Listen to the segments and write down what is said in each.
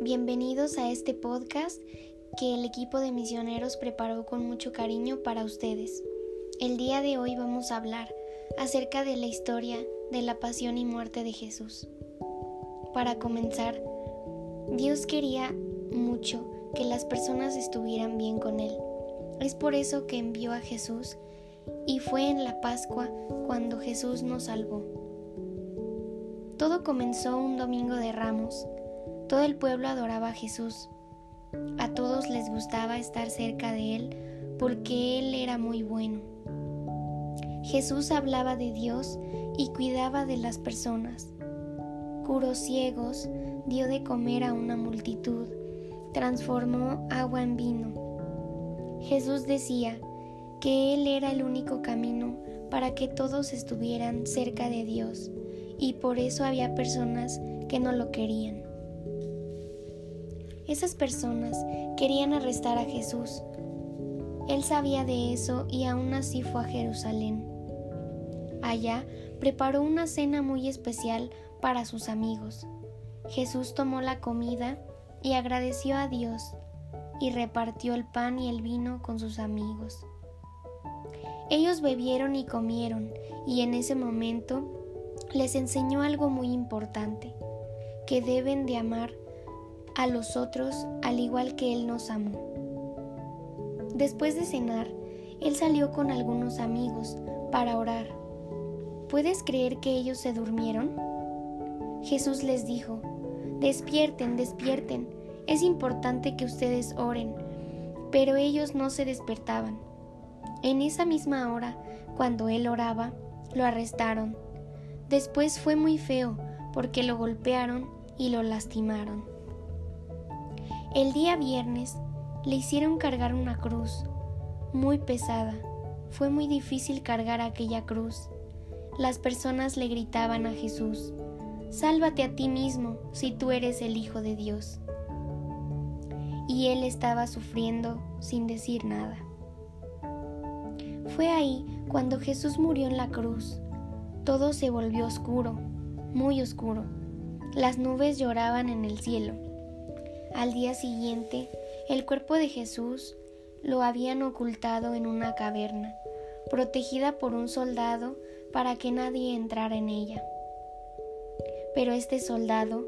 bienvenidos a este podcast que el equipo de misioneros preparó con mucho cariño para ustedes. El día de hoy vamos a hablar acerca de la historia de la pasión y muerte de Jesús. Para comenzar, Dios quería mucho que las personas estuvieran bien con Él. Es por eso que envió a Jesús y fue en la Pascua cuando Jesús nos salvó. Todo comenzó un domingo de ramos todo el pueblo adoraba a Jesús. A todos les gustaba estar cerca de Él porque Él era muy bueno. Jesús hablaba de Dios y cuidaba de las personas. Curó ciegos, dio de comer a una multitud, transformó agua en vino. Jesús decía que Él era el único camino para que todos estuvieran cerca de Dios y por eso había personas que no lo querían. Esas personas querían arrestar a Jesús. Él sabía de eso y aún así fue a Jerusalén. Allá preparó una cena muy especial para sus amigos. Jesús tomó la comida y agradeció a Dios y repartió el pan y el vino con sus amigos. Ellos bebieron y comieron y en ese momento les enseñó algo muy importante, que deben de amar a los otros al igual que Él nos amó. Después de cenar, Él salió con algunos amigos para orar. ¿Puedes creer que ellos se durmieron? Jesús les dijo, despierten, despierten, es importante que ustedes oren, pero ellos no se despertaban. En esa misma hora, cuando él oraba, lo arrestaron. Después fue muy feo porque lo golpearon y lo lastimaron. El día viernes le hicieron cargar una cruz muy pesada. Fue muy difícil cargar aquella cruz. Las personas le gritaban a Jesús, Sálvate a ti mismo si tú eres el Hijo de Dios. Y él estaba sufriendo sin decir nada. Fue ahí cuando Jesús murió en la cruz. Todo se volvió oscuro, muy oscuro. Las nubes lloraban en el cielo al día siguiente, el cuerpo de Jesús lo habían ocultado en una caverna, protegida por un soldado para que nadie entrara en ella. Pero este soldado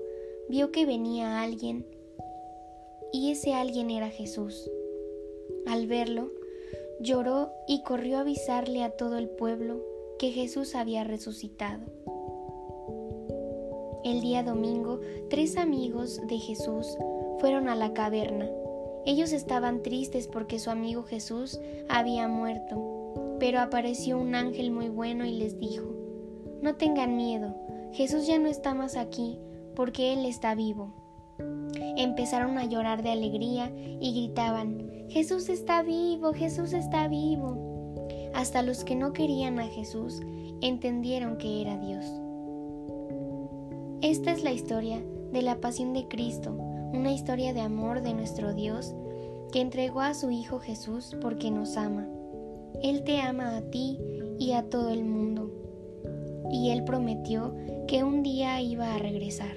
vio que venía alguien y ese alguien era Jesús. Al verlo, lloró y corrió a avisarle a todo el pueblo que Jesús había resucitado. El día domingo, tres amigos de Jesús fueron a la caverna. Ellos estaban tristes porque su amigo Jesús había muerto, pero apareció un ángel muy bueno y les dijo, No tengan miedo, Jesús ya no está más aquí, porque Él está vivo. Empezaron a llorar de alegría y gritaban, Jesús está vivo, Jesús está vivo. Hasta los que no querían a Jesús entendieron que era Dios. Esta es la historia de la pasión de Cristo, una historia de amor de nuestro Dios que entregó a su Hijo Jesús porque nos ama. Él te ama a ti y a todo el mundo. Y Él prometió que un día iba a regresar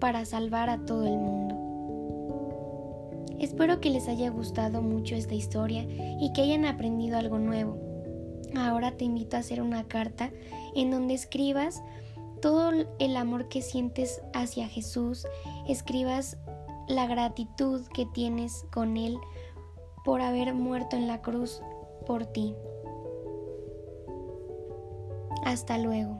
para salvar a todo el mundo. Espero que les haya gustado mucho esta historia y que hayan aprendido algo nuevo. Ahora te invito a hacer una carta en donde escribas todo el amor que sientes hacia Jesús, escribas la gratitud que tienes con Él por haber muerto en la cruz por ti. Hasta luego.